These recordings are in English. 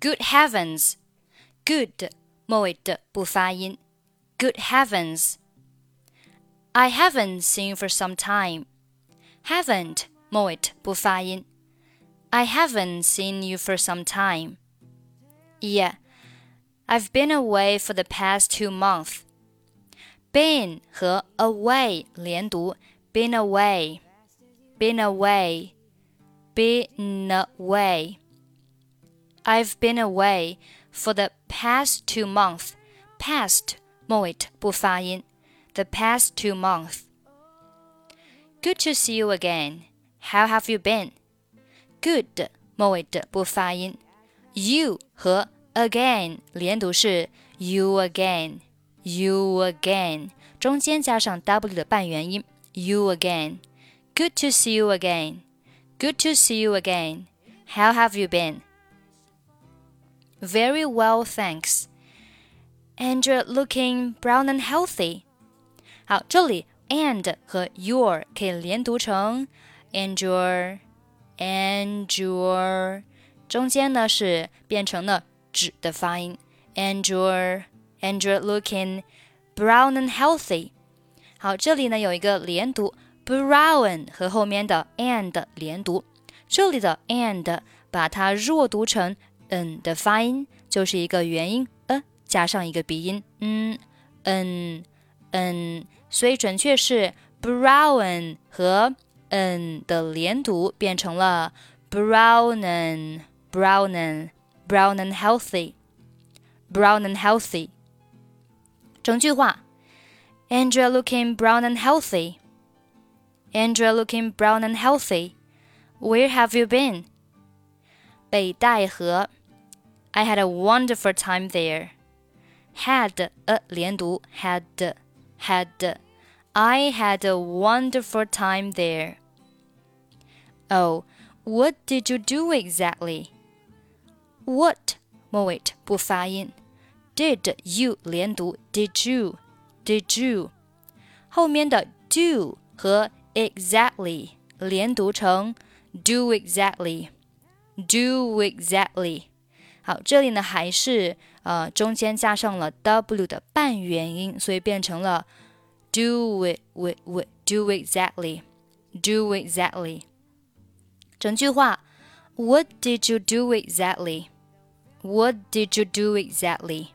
Good heavens, good 末尾的不发音。Good heavens, I haven't seen you for some time. Haven't 末尾不发音。I haven't seen you for some time. Yeah, I've been away for the past two months. Been 和 away 连读，been away, been away, been away. I've been away for the past two months. Past 末尾不发音。The past two months. Good to see you again. How have you been? Good 末尾的不发音。You 和 again 连读是 you again, you again，中间加上 w 的半元音 you again. Good to see you again. Good to see you again. How have you been? Very well, thanks. And you're looking brown and healthy. 好，这里 and 和 your 可以连读成 and your and your，中间呢是变成了指的发音 and your and you're looking brown and healthy。好，这里呢有一个连读 brown 和后面的 and 连读，这里的 and 把它弱读成 嗯的发音就是一个元音呃加上一个鼻音，嗯嗯嗯，所以准确是 brown 和嗯的连读变成了 brownen brownen brownen healthy brownen healthy。整句话，And you're looking brown and healthy。And you're looking brown and healthy. Where have you been? 北戴河。I had a wonderful time there. Had 呃连读 had had I had a wonderful time there. Oh, what did you do exactly? What 末尾不发音。Did you 连读 Did you Did you 后面的 do 和 exactly 连读成 do exactly Do exactly。 好，这里呢还是呃中间加上了 w 的半元音，所以变成了 do it with with do exactly do exactly。整句话，What did you do exactly? What did you do exactly?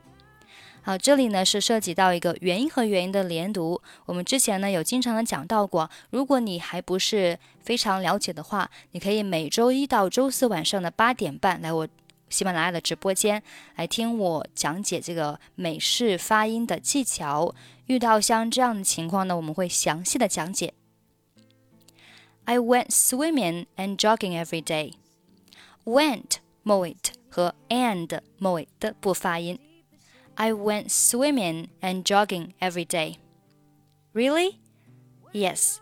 好，这里呢是涉及到一个元音和元音的连读。我们之前呢有经常的讲到过，如果你还不是非常了解的话，你可以每周一到周四晚上的八点半来我喜马拉雅的直播间来听我讲解这个美式发音的技巧。遇到像这样的情况呢，我们会详细的讲解。I went swimming and jogging every day. Went 末尾和 and 末尾的不发音。I went swimming and jogging every day. Really? Yes.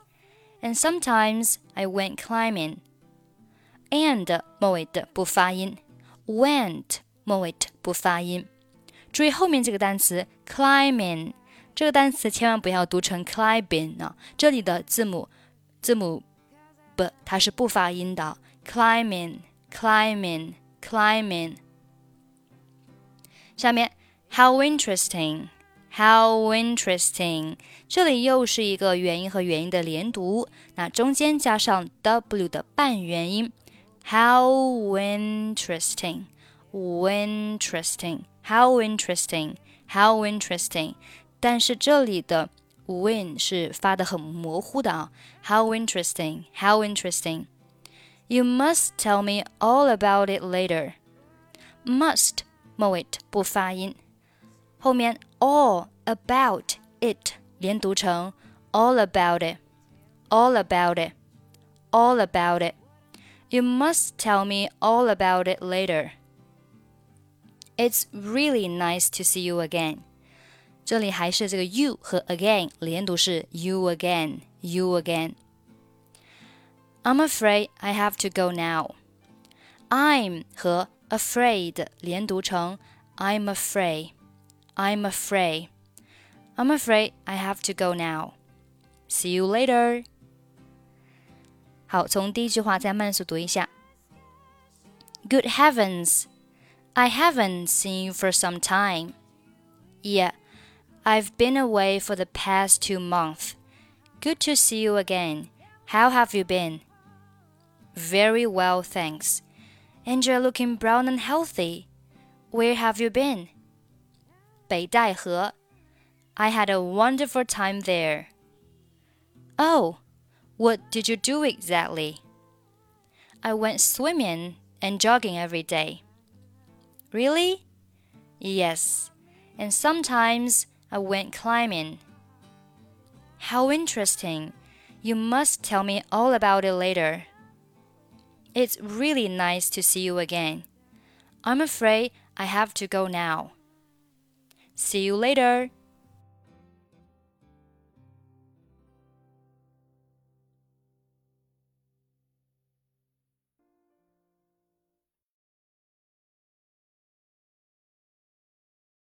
And sometimes I went climbing. And 末尾的不发音 ，went 末尾不发音。注意后面这个单词 climbing，这个单词千万不要读成 climbing 啊，这里的字母字母 b 它是不发音的，climbing，climbing，climbing。下面 how interesting, how interesting，这里又是一个元音和元音的连读，那中间加上 w 的半元音 ，how interesting, interesting, how interesting, how interesting。但是这里的 when 是发的很模糊的啊，how interesting, how interesting。You must tell me all about it later. Must 末尾不发音。后面 all about it 连读成 all about it, all about it, all about it. You must tell me all about it later. It's really nice to see you again. 这里还是这个 you 和 again 连读是 you again, you again. I'm afraid I have to go now. I'm 和 afraid 连读成 I'm afraid. I'm afraid. I'm afraid I have to go now. See you later. 好，从第一句话再慢速读一下。Good heavens! I haven't seen you for some time. Yeah, I've been away for the past two months. Good to see you again. How have you been? Very well, thanks. And you're looking brown and healthy. Where have you been? 北戴河. I had a wonderful time there. Oh, what did you do exactly? I went swimming and jogging every day. Really? Yes. And sometimes I went climbing. How interesting. You must tell me all about it later. It's really nice to see you again. I'm afraid I have to go now. See you later.